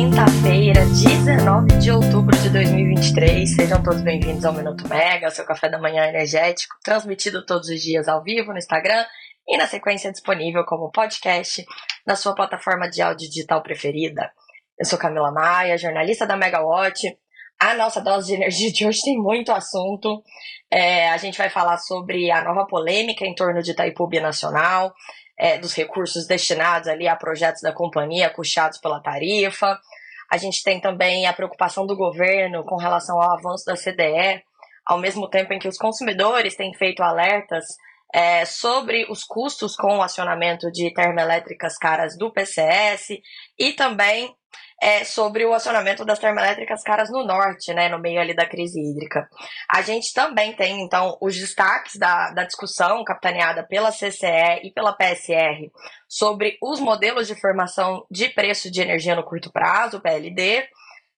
quinta-feira, 19 de outubro de 2023. Sejam todos bem-vindos ao Minuto Mega, seu café da manhã energético, transmitido todos os dias ao vivo no Instagram e na sequência disponível como podcast na sua plataforma de áudio digital preferida. Eu sou Camila Maia, jornalista da Megawatt. A nossa dose de energia de hoje tem muito assunto. É, a gente vai falar sobre a nova polêmica em torno de Itaipu Nacional, é, dos recursos destinados ali a projetos da companhia custeados pela tarifa. A gente tem também a preocupação do governo com relação ao avanço da CDE, ao mesmo tempo em que os consumidores têm feito alertas é, sobre os custos com o acionamento de termoelétricas caras do PCS e também é, sobre o acionamento das termoelétricas caras no norte, né, no meio ali da crise hídrica. A gente também tem, então, os destaques da, da discussão capitaneada pela CCE e pela PSR sobre os modelos de formação de preço de energia no curto prazo, PLD.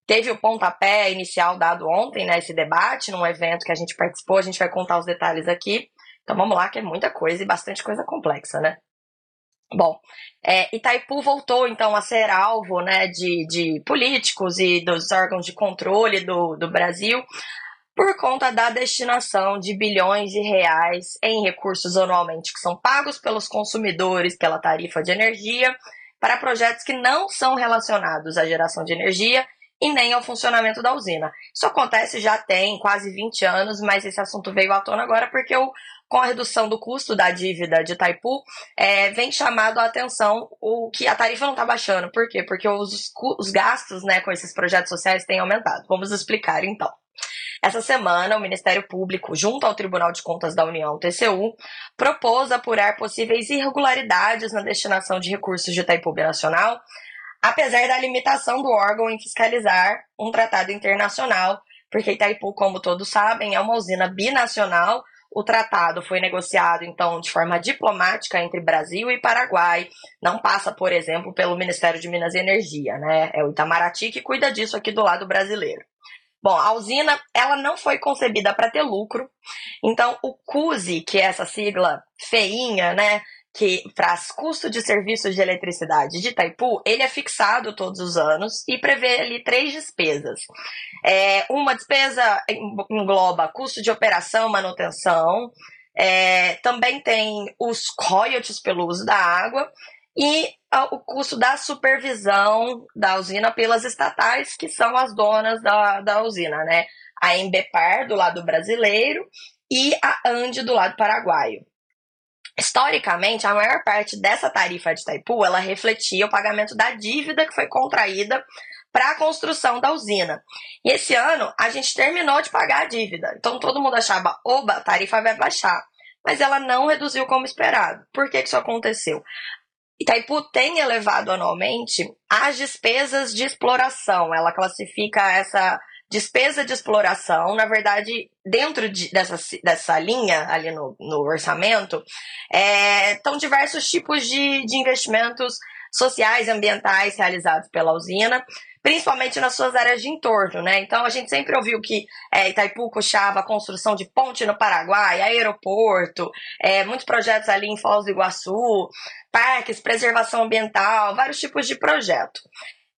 Teve o pontapé inicial dado ontem, né, esse debate, num evento que a gente participou, a gente vai contar os detalhes aqui. Então vamos lá, que é muita coisa e bastante coisa complexa, né? Bom, é, Itaipu voltou então a ser alvo né, de, de políticos e dos órgãos de controle do, do Brasil por conta da destinação de bilhões de reais em recursos anualmente que são pagos pelos consumidores pela tarifa de energia para projetos que não são relacionados à geração de energia e nem ao funcionamento da usina. Isso acontece já tem quase 20 anos, mas esse assunto veio à tona agora porque o com a redução do custo da dívida de Itaipu, é, vem chamado a atenção o que a tarifa não está baixando. Por quê? Porque os, os gastos né, com esses projetos sociais têm aumentado. Vamos explicar então. Essa semana, o Ministério Público, junto ao Tribunal de Contas da União, TCU, propôs apurar possíveis irregularidades na destinação de recursos de Itaipu Nacional, apesar da limitação do órgão em fiscalizar um tratado internacional, porque Itaipu, como todos sabem, é uma usina binacional o tratado foi negociado, então, de forma diplomática entre Brasil e Paraguai. Não passa, por exemplo, pelo Ministério de Minas e Energia, né? É o Itamaraty que cuida disso aqui do lado brasileiro. Bom, a usina, ela não foi concebida para ter lucro. Então, o CUSE, que é essa sigla feinha, né, que traz custo de serviços de eletricidade de Itaipu, ele é fixado todos os anos e prevê ali três despesas. É, uma despesa engloba custo de operação, manutenção, é, também tem os royalties pelo uso da água e o custo da supervisão da usina pelas estatais, que são as donas da, da usina, né? A Embepar, do lado brasileiro, e a ANDE, do lado paraguaio. Historicamente, a maior parte dessa tarifa de Itaipu, ela refletia o pagamento da dívida que foi contraída para a construção da usina. E esse ano, a gente terminou de pagar a dívida. Então, todo mundo achava, oba, a tarifa vai baixar. Mas ela não reduziu como esperado. Por que, isso aconteceu? Itaipu tem elevado anualmente as despesas de exploração. Ela classifica essa despesa de exploração, na verdade, dentro de, dessa, dessa linha ali no, no orçamento, é, estão diversos tipos de, de investimentos sociais e ambientais realizados pela usina, principalmente nas suas áreas de entorno, né? Então a gente sempre ouviu que é, Itaipu puxava a construção de ponte no Paraguai, aeroporto, é, muitos projetos ali em Foz do Iguaçu, parques, preservação ambiental, vários tipos de projeto.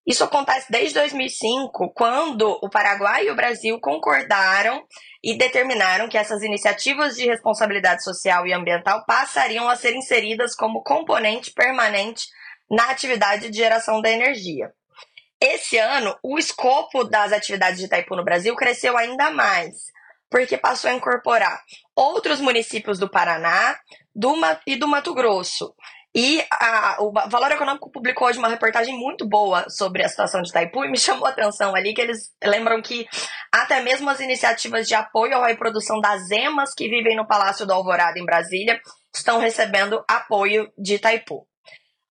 Isso acontece desde 2005, quando o Paraguai e o Brasil concordaram e determinaram que essas iniciativas de responsabilidade social e ambiental passariam a ser inseridas como componente permanente na atividade de geração da energia. Esse ano, o escopo das atividades de Itaipu no Brasil cresceu ainda mais, porque passou a incorporar outros municípios do Paraná do, e do Mato Grosso. E a, o Valor Econômico publicou hoje uma reportagem muito boa sobre a situação de Itaipu e me chamou a atenção ali que eles lembram que até mesmo as iniciativas de apoio à reprodução das emas que vivem no Palácio do Alvorada em Brasília estão recebendo apoio de Itaipu.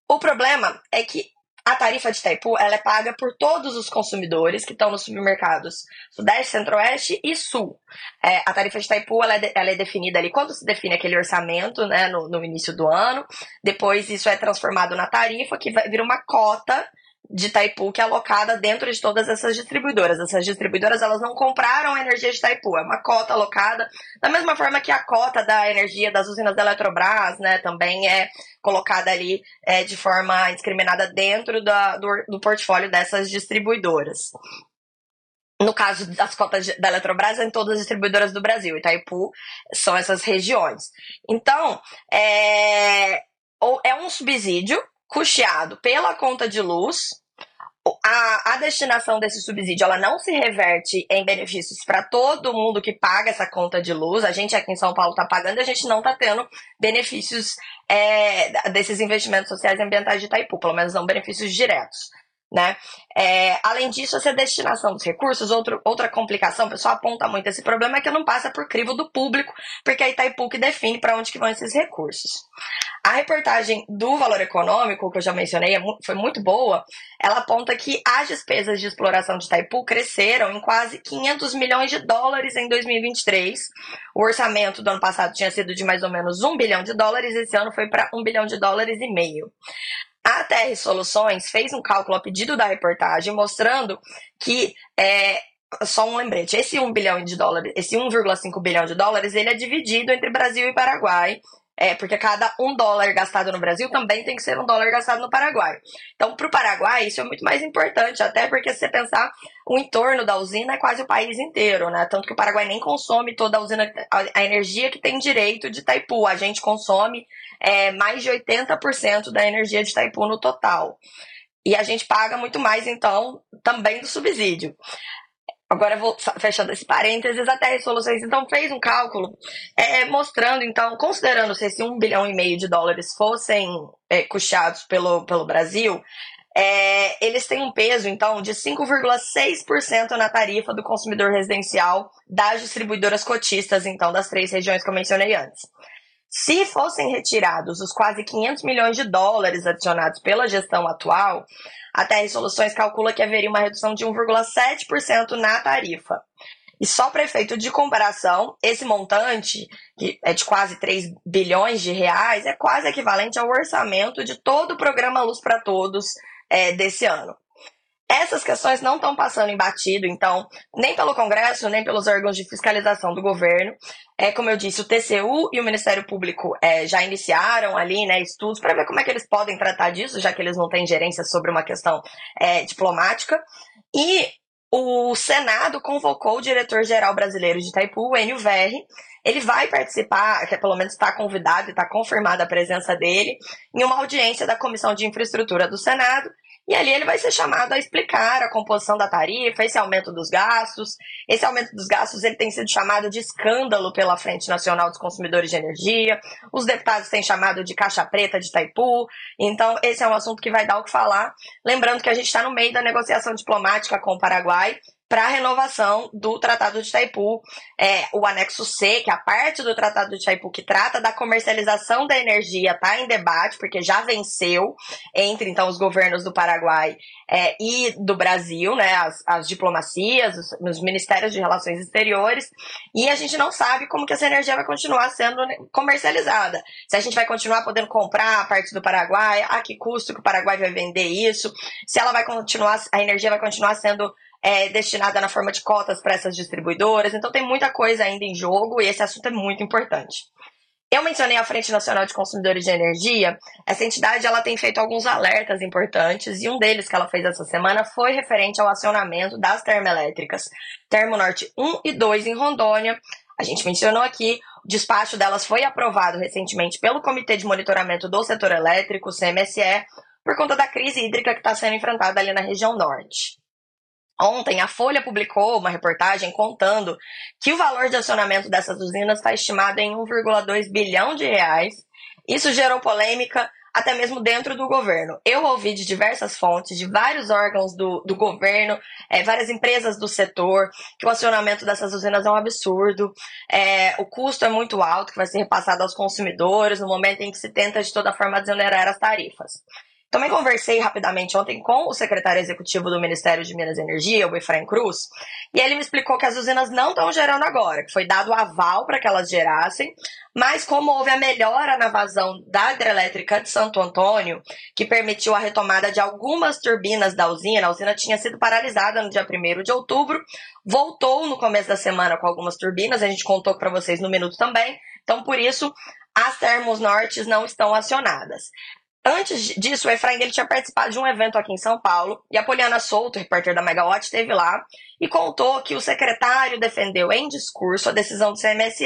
O problema é que a tarifa de Itaipu ela é paga por todos os consumidores que estão nos supermercados Sudeste, Centro-Oeste e Sul. É, a tarifa de Itaipu ela é, ela é, definida ali quando se define aquele orçamento né, no, no, início do ano. Depois isso é transformado na tarifa, que vai uma cota de Itaipu que é alocada dentro de todas essas distribuidoras. Essas distribuidoras elas não compraram a energia de Itaipu, é uma cota alocada, da mesma forma que a cota da energia das usinas da Eletrobras, né, também é colocada ali é, de forma indiscriminada dentro da, do, do portfólio dessas distribuidoras. No caso das cotas da Eletrobras, em todas as distribuidoras do Brasil. Itaipu são essas regiões. Então, é, é um subsídio custeado pela conta de luz. A, a destinação desse subsídio ela não se reverte em benefícios para todo mundo que paga essa conta de luz. A gente aqui em São Paulo está pagando e a gente não está tendo benefícios é, desses investimentos sociais e ambientais de Itaipu, pelo menos não benefícios diretos. Né? É, além disso, essa destinação dos recursos, outro, outra complicação, o pessoal aponta muito esse problema, é que não passa por crivo do público, porque é Itaipu que define para onde que vão esses recursos. A reportagem do valor econômico, que eu já mencionei, é foi muito boa. Ela aponta que as despesas de exploração de Itaipu cresceram em quase 500 milhões de dólares em 2023. O orçamento do ano passado tinha sido de mais ou menos 1 bilhão de dólares, esse ano foi para 1 bilhão de dólares e meio. A TR Soluções fez um cálculo a pedido da reportagem mostrando que é, só um lembrete, esse 1 bilhão de dólares, esse 1,5 bilhão de dólares, ele é dividido entre Brasil e Paraguai é, porque cada um dólar gastado no Brasil também tem que ser um dólar gastado no Paraguai. Então, para o Paraguai, isso é muito mais importante, até porque se você pensar, o entorno da usina é quase o país inteiro, né? Tanto que o Paraguai nem consome toda a usina, a energia que tem direito de Itaipu. A gente consome é, mais de 80% da energia de Itaipu no total. E a gente paga muito mais, então, também do subsídio. Agora vou fechando esse parênteses, até resoluções então fez um cálculo é, mostrando, então, considerando se esse 1 bilhão e meio de dólares fossem é, custeados pelo, pelo Brasil, é, eles têm um peso, então, de 5,6% na tarifa do consumidor residencial das distribuidoras cotistas, então, das três regiões que eu mencionei antes. Se fossem retirados os quase 500 milhões de dólares adicionados pela gestão atual, a TR Soluções calcula que haveria uma redução de 1,7% na tarifa. E só para efeito de comparação, esse montante, que é de quase 3 bilhões de reais, é quase equivalente ao orçamento de todo o programa Luz para Todos é, desse ano. Essas questões não estão passando em batido, então, nem pelo Congresso, nem pelos órgãos de fiscalização do governo. É, como eu disse, o TCU e o Ministério Público é, já iniciaram ali né, estudos para ver como é que eles podem tratar disso, já que eles não têm gerência sobre uma questão é, diplomática. E o Senado convocou o diretor-geral brasileiro de Itaipu, o Enio Verri. Ele vai participar, que pelo menos está convidado e está confirmada a presença dele, em uma audiência da Comissão de Infraestrutura do Senado, e ali ele vai ser chamado a explicar a composição da tarifa, esse aumento dos gastos. Esse aumento dos gastos ele tem sido chamado de escândalo pela Frente Nacional dos Consumidores de Energia. Os deputados têm chamado de caixa preta de Itaipu. Então, esse é um assunto que vai dar o que falar. Lembrando que a gente está no meio da negociação diplomática com o Paraguai para a renovação do Tratado de Itaipu, é, o anexo C, que é a parte do Tratado de Itaipu que trata da comercialização da energia, está em debate, porque já venceu entre então os governos do Paraguai é, e do Brasil, né, as, as diplomacias, os, os, ministérios de relações exteriores, e a gente não sabe como que essa energia vai continuar sendo comercializada. Se a gente vai continuar podendo comprar a parte do Paraguai, a que custo que o Paraguai vai vender isso, se ela vai continuar, a energia vai continuar sendo é, destinada na forma de cotas para essas distribuidoras. Então tem muita coisa ainda em jogo e esse assunto é muito importante. Eu mencionei a Frente Nacional de Consumidores de Energia. Essa entidade ela tem feito alguns alertas importantes e um deles que ela fez essa semana foi referente ao acionamento das termoelétricas Termo Norte 1 e 2 em Rondônia. A gente mencionou aqui, o despacho delas foi aprovado recentemente pelo Comitê de Monitoramento do Setor Elétrico, CMSE, por conta da crise hídrica que está sendo enfrentada ali na região norte. Ontem, a Folha publicou uma reportagem contando que o valor de acionamento dessas usinas está estimado em 1,2 bilhão de reais. Isso gerou polêmica até mesmo dentro do governo. Eu ouvi de diversas fontes, de vários órgãos do, do governo, é, várias empresas do setor, que o acionamento dessas usinas é um absurdo. É, o custo é muito alto, que vai ser repassado aos consumidores no momento em que se tenta de toda forma desonerar as tarifas. Também conversei rapidamente ontem com o secretário executivo do Ministério de Minas e Energia, o Efraim Cruz, e ele me explicou que as usinas não estão gerando agora, que foi dado o aval para que elas gerassem, mas como houve a melhora na vazão da hidrelétrica de Santo Antônio, que permitiu a retomada de algumas turbinas da usina, a usina tinha sido paralisada no dia 1 de outubro, voltou no começo da semana com algumas turbinas, a gente contou para vocês no minuto também, então por isso as termos nortes não estão acionadas. Antes disso, o Efraim ele tinha participado de um evento aqui em São Paulo e a Poliana Souto, repórter da Megawatt, esteve lá e contou que o secretário defendeu em discurso a decisão do CMSE.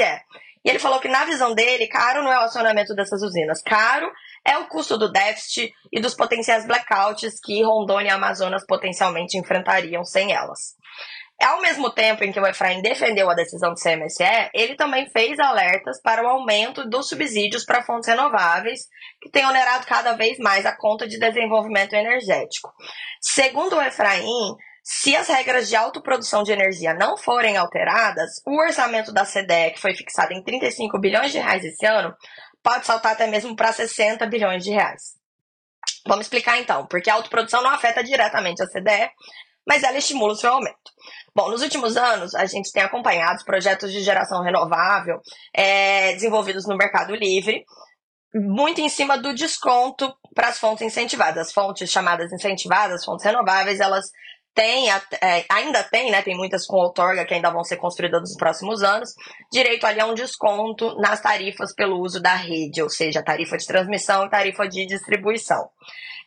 E ele falou que, na visão dele, caro não é o acionamento dessas usinas, caro é o custo do déficit e dos potenciais blackouts que Rondônia e Amazonas potencialmente enfrentariam sem elas. Ao mesmo tempo em que o Efraim defendeu a decisão do CMSE, ele também fez alertas para o aumento dos subsídios para fontes renováveis, que tem onerado cada vez mais a conta de desenvolvimento energético. Segundo o Efraim, se as regras de autoprodução de energia não forem alteradas, o orçamento da CDE, que foi fixado em 35 bilhões de reais esse ano, pode saltar até mesmo para 60 bilhões de reais. Vamos explicar então, porque a autoprodução não afeta diretamente a CDE, mas ela estimula o seu aumento. Bom, nos últimos anos, a gente tem acompanhado os projetos de geração renovável é, desenvolvidos no Mercado Livre, muito em cima do desconto para as fontes incentivadas. As fontes chamadas incentivadas, fontes renováveis, elas têm, é, ainda tem, né? Tem muitas com outorga que ainda vão ser construídas nos próximos anos, direito ali a um desconto nas tarifas pelo uso da rede, ou seja, tarifa de transmissão e tarifa de distribuição.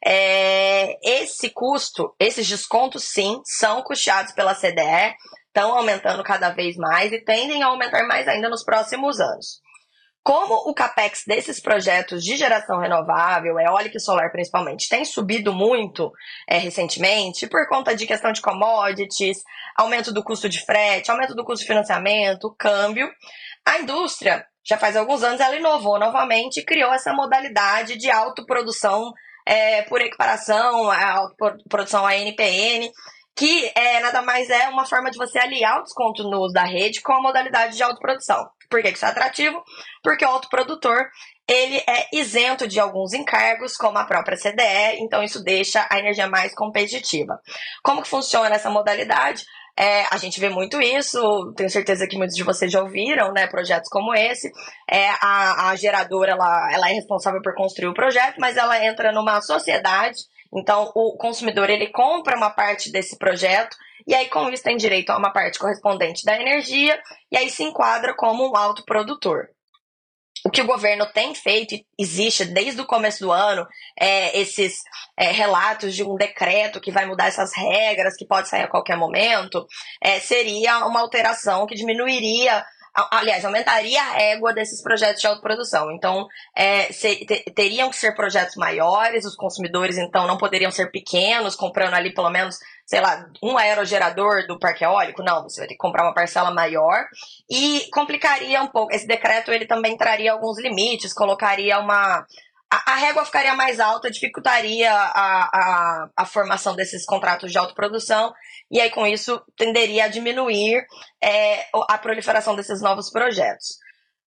É, esse custo, esses descontos, sim, são custeados pela CDE, estão aumentando cada vez mais e tendem a aumentar mais ainda nos próximos anos. Como o capex desses projetos de geração renovável, eólica e solar principalmente, tem subido muito é, recentemente por conta de questão de commodities, aumento do custo de frete, aumento do custo de financiamento, câmbio, a indústria, já faz alguns anos, ela inovou novamente e criou essa modalidade de autoprodução é, por equiparação, a produção ANPN, que é, nada mais é uma forma de você aliar o desconto no uso da rede com a modalidade de autoprodução. Por que isso é atrativo? Porque o autoprodutor ele é isento de alguns encargos, como a própria CDE, então isso deixa a energia mais competitiva. Como que funciona essa modalidade? É, a gente vê muito isso, tenho certeza que muitos de vocês já ouviram, né, projetos como esse. É, a, a geradora, ela, ela é responsável por construir o projeto, mas ela entra numa sociedade, então o consumidor, ele compra uma parte desse projeto, e aí com isso tem direito a uma parte correspondente da energia, e aí se enquadra como um autoprodutor o que o governo tem feito, existe desde o começo do ano, é, esses é, relatos de um decreto que vai mudar essas regras, que pode sair a qualquer momento, é, seria uma alteração que diminuiria aliás, aumentaria a régua desses projetos de autoprodução. Então, é, teriam que ser projetos maiores, os consumidores, então, não poderiam ser pequenos, comprando ali pelo menos sei lá, um aerogerador do parque eólico, não, você vai ter que comprar uma parcela maior e complicaria um pouco. Esse decreto ele também traria alguns limites, colocaria uma a, a régua ficaria mais alta, dificultaria a, a, a, formação desses contratos de autoprodução, e aí com isso tenderia a diminuir é, a proliferação desses novos projetos.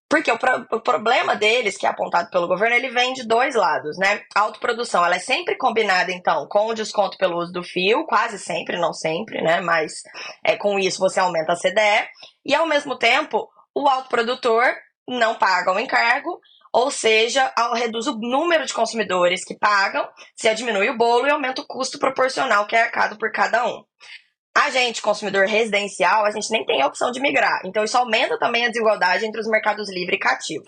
Porque o, pro, o, problema deles, que é apontado pelo governo, ele vem de dois lados, né? A autoprodução, ela é sempre combinada, então, com o desconto pelo uso do fio, quase sempre, não sempre, né? Mas é, com isso você aumenta a CDE. E, ao mesmo tempo, o autoprodutor não paga o encargo, ou seja, reduz o número de consumidores que pagam, se diminui o bolo e aumenta o custo proporcional que é arcado por cada um. A gente, consumidor residencial, a gente nem tem a opção de migrar. Então, isso aumenta também a desigualdade entre os mercados livre e cativo.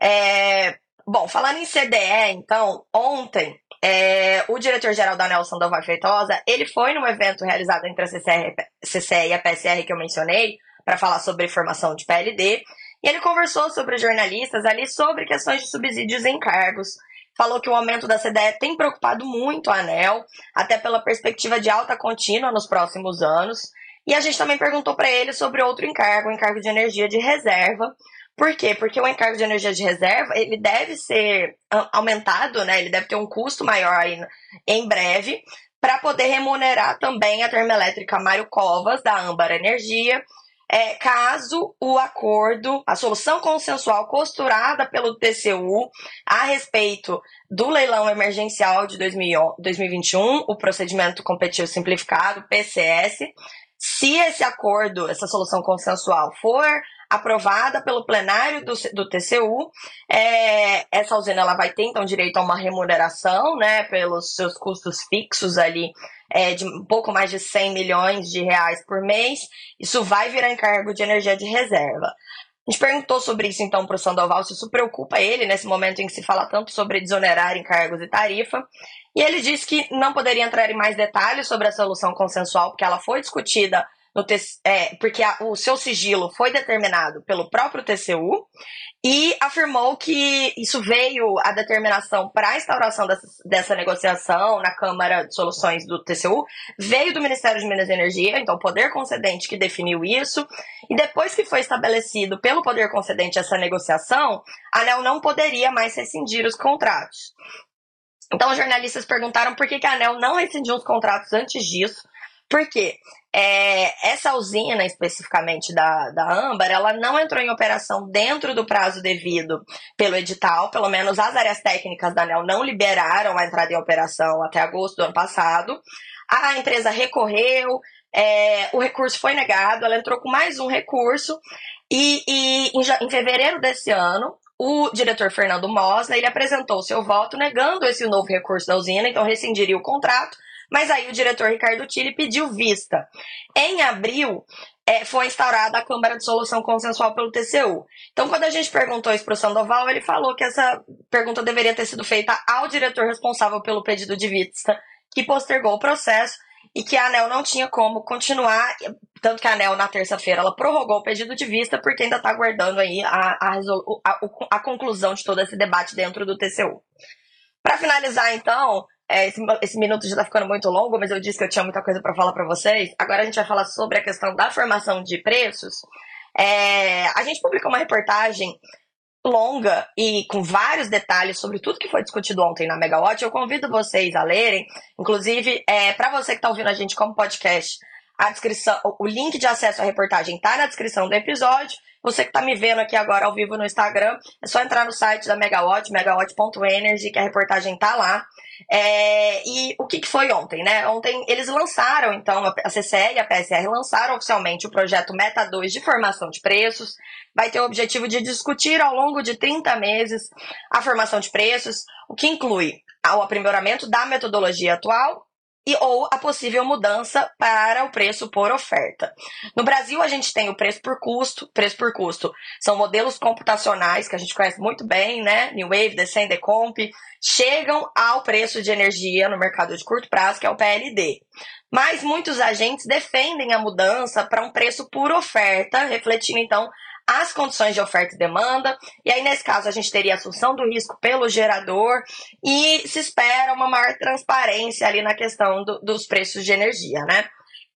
É... Bom, falando em CDE, então, ontem, é... o diretor-geral da Nelson Doval Feitosa, ele foi num evento realizado entre a CCE e a PSR que eu mencionei, para falar sobre formação de PLD, e ele conversou sobre jornalistas ali sobre questões de subsídios em cargos, falou que o aumento da CDE tem preocupado muito a ANEL, até pela perspectiva de alta contínua nos próximos anos. E a gente também perguntou para ele sobre outro encargo, o encargo de energia de reserva. Por quê? Porque o encargo de energia de reserva, ele deve ser aumentado, né? Ele deve ter um custo maior em breve, para poder remunerar também a termoelétrica Mário Covas, da Âmbar Energia, é, caso o acordo, a solução consensual costurada pelo TCU a respeito do leilão emergencial de 2021, o procedimento competitivo simplificado, PCS, se esse acordo, essa solução consensual for aprovada pelo plenário do, do TCU, é, essa usina ela vai ter então direito a uma remuneração, né, pelos seus custos fixos ali é, de um pouco mais de 100 milhões de reais por mês. Isso vai virar encargo de energia de reserva. A gente perguntou sobre isso então para o Sandoval, se isso preocupa ele nesse momento em que se fala tanto sobre desonerar encargos e tarifa. E ele disse que não poderia entrar em mais detalhes sobre a solução consensual, porque ela foi discutida no é, porque a, o seu sigilo foi determinado pelo próprio TCU e afirmou que isso veio a determinação para a instauração dessa, dessa, negociação na Câmara de Soluções do TCU veio do Ministério de Minas e Energia, então o poder concedente que definiu isso. E depois que foi estabelecido pelo poder concedente essa negociação, a ANEL não poderia mais rescindir os contratos. Então, os jornalistas perguntaram por que, que a ANEL não rescindiu os contratos antes disso. Porque é, essa usina, especificamente da, da Âmbar, ela não entrou em operação dentro do prazo devido pelo edital, pelo menos as áreas técnicas da ANEL não liberaram a entrada em operação até agosto do ano passado. A empresa recorreu, é, o recurso foi negado, ela entrou com mais um recurso, e, e em, em fevereiro desse ano, o diretor Fernando Mosna, ele apresentou seu voto negando esse novo recurso da usina, então rescindiria o contrato, mas aí o diretor Ricardo Tille pediu vista. Em abril, é, foi instaurada a Câmara de Solução Consensual pelo TCU. Então, quando a gente perguntou isso para o Sandoval, ele falou que essa pergunta deveria ter sido feita ao diretor responsável pelo pedido de vista, que postergou o processo e que a ANEL não tinha como continuar, tanto que a ANEL na terça-feira ela prorrogou o pedido de vista porque ainda está aguardando aí a, a, a, a, conclusão de todo esse debate dentro do TCU. Para finalizar, então, é, esse, esse, minuto já está ficando muito longo, mas eu disse que eu tinha muita coisa para falar para vocês. Agora a gente vai falar sobre a questão da formação de preços. É, a gente publicou uma reportagem longa e com vários detalhes sobre tudo que foi discutido ontem na Megawatt. Eu convido vocês a lerem. Inclusive, é, para você que está ouvindo a gente como podcast, a descrição, o link de acesso à reportagem está na descrição do episódio. Você que está me vendo aqui agora ao vivo no Instagram, é só entrar no site da Megawatt, megawatt.energy, que a reportagem está lá. É, e o que, que, foi ontem, né? Ontem eles lançaram, então, a CCE e a PSR lançaram oficialmente o projeto Meta 2 de formação de preços. Vai ter o objetivo de discutir ao longo de 30 meses a formação de preços, o que inclui o aprimoramento da metodologia atual e ou a possível mudança para o preço por oferta. No Brasil, a gente tem o preço por custo. Preço por custo são modelos computacionais que a gente conhece muito bem, né? New Wave, Descend, Decomp, chegam ao preço de energia no mercado de curto prazo, que é o PLD. Mas muitos agentes defendem a mudança para um preço por oferta, refletindo então as condições de oferta e demanda, e aí nesse caso a gente teria assunção do risco pelo gerador e se espera uma maior transparência ali na questão do, dos preços de energia, né?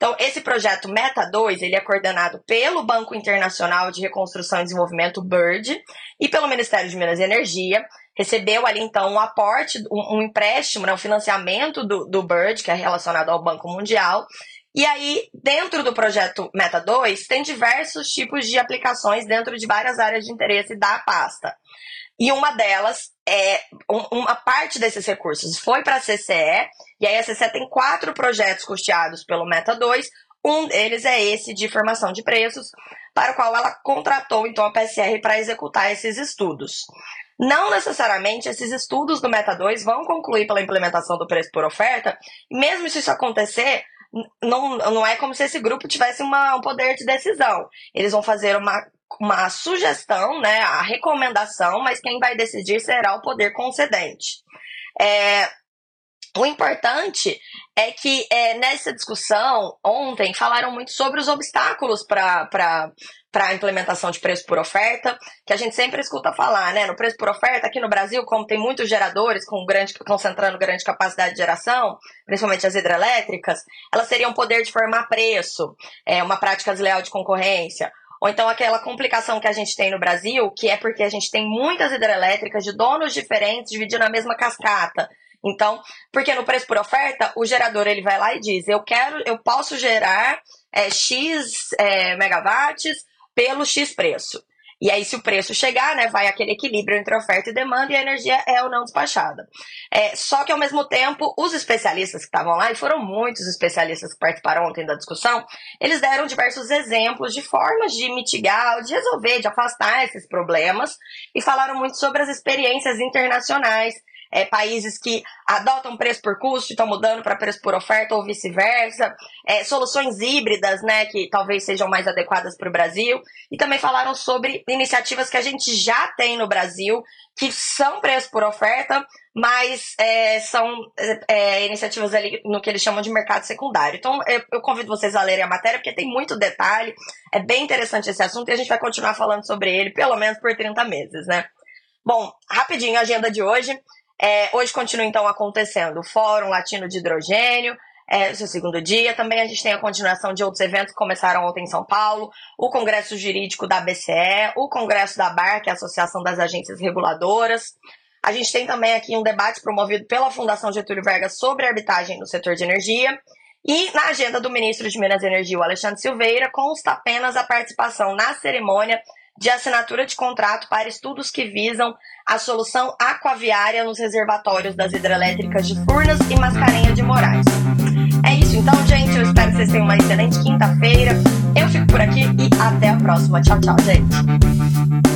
Então, esse projeto Meta 2, ele é coordenado pelo Banco Internacional de Reconstrução e Desenvolvimento, BIRD, e pelo Ministério de Minas e Energia. Recebeu ali, então, um aporte, um, um empréstimo, né, um financiamento do, do BIRD, que é relacionado ao Banco Mundial, e aí, dentro do projeto Meta 2, tem diversos tipos de aplicações dentro de várias áreas de interesse da pasta. E uma delas é uma parte desses recursos foi para a CCE, e aí a CCE tem quatro projetos custeados pelo Meta 2. Um deles é esse de formação de preços, para o qual ela contratou então a PSR para executar esses estudos. Não necessariamente esses estudos do Meta 2 vão concluir pela implementação do preço por oferta, e mesmo se isso acontecer, não, não é como se esse grupo tivesse uma, um poder de decisão. Eles vão fazer uma, uma sugestão, né, a recomendação, mas quem vai decidir será o poder concedente. É, o importante é que é, nessa discussão, ontem, falaram muito sobre os obstáculos para a implementação de preço por oferta, que a gente sempre escuta falar, né? No preço por oferta, aqui no Brasil, como tem muitos geradores com grande, concentrando grande capacidade de geração, principalmente as hidrelétricas, elas teriam poder de formar preço, é, uma prática desleal de concorrência. Ou então aquela complicação que a gente tem no Brasil, que é porque a gente tem muitas hidrelétricas de donos diferentes dividindo a mesma cascata. Então, porque no preço por oferta, o gerador ele vai lá e diz: "Eu quero, eu posso gerar é, X é, megawatts pelo X preço. E aí, se o preço chegar, né, vai aquele equilíbrio entre oferta e demanda e a energia é ou não despachada. É, só que, ao mesmo tempo, os especialistas que estavam lá, e foram muitos especialistas que participaram ontem da discussão, eles deram diversos exemplos de formas de mitigar, de resolver, de afastar esses problemas, e falaram muito sobre as experiências internacionais é, países que adotam preço por custo e estão mudando para preço por oferta ou vice-versa, é, soluções híbridas, né, que talvez sejam mais adequadas para o Brasil, e também falaram sobre iniciativas que a gente já tem no Brasil, que são preço por oferta, mas é, são é, iniciativas ali no que eles chamam de mercado secundário. Então, eu, eu, convido vocês a lerem a matéria, porque tem muito detalhe, é bem interessante esse assunto e a gente vai continuar falando sobre ele pelo menos por 30 meses, né? Bom, rapidinho a agenda de hoje. É, hoje continua então acontecendo o Fórum Latino de Hidrogênio, é, seu segundo dia. Também a gente tem a continuação de outros eventos que começaram ontem em São Paulo, o Congresso Jurídico da BCE, o Congresso da BAR, que é a Associação das Agências Reguladoras. A gente tem também aqui um debate promovido pela Fundação Getúlio Vargas sobre arbitragem no setor de energia. E na agenda do ministro de Minas e Energia, o Alexandre Silveira, consta apenas a participação na cerimônia de assinatura de contrato para estudos que visam a solução aquaviária nos reservatórios das hidrelétricas de Furnas e Mascarenha de Moraes. É isso então, gente. Eu espero que vocês tenham uma excelente quinta-feira. Eu fico por aqui e até a próxima. Tchau, tchau, gente.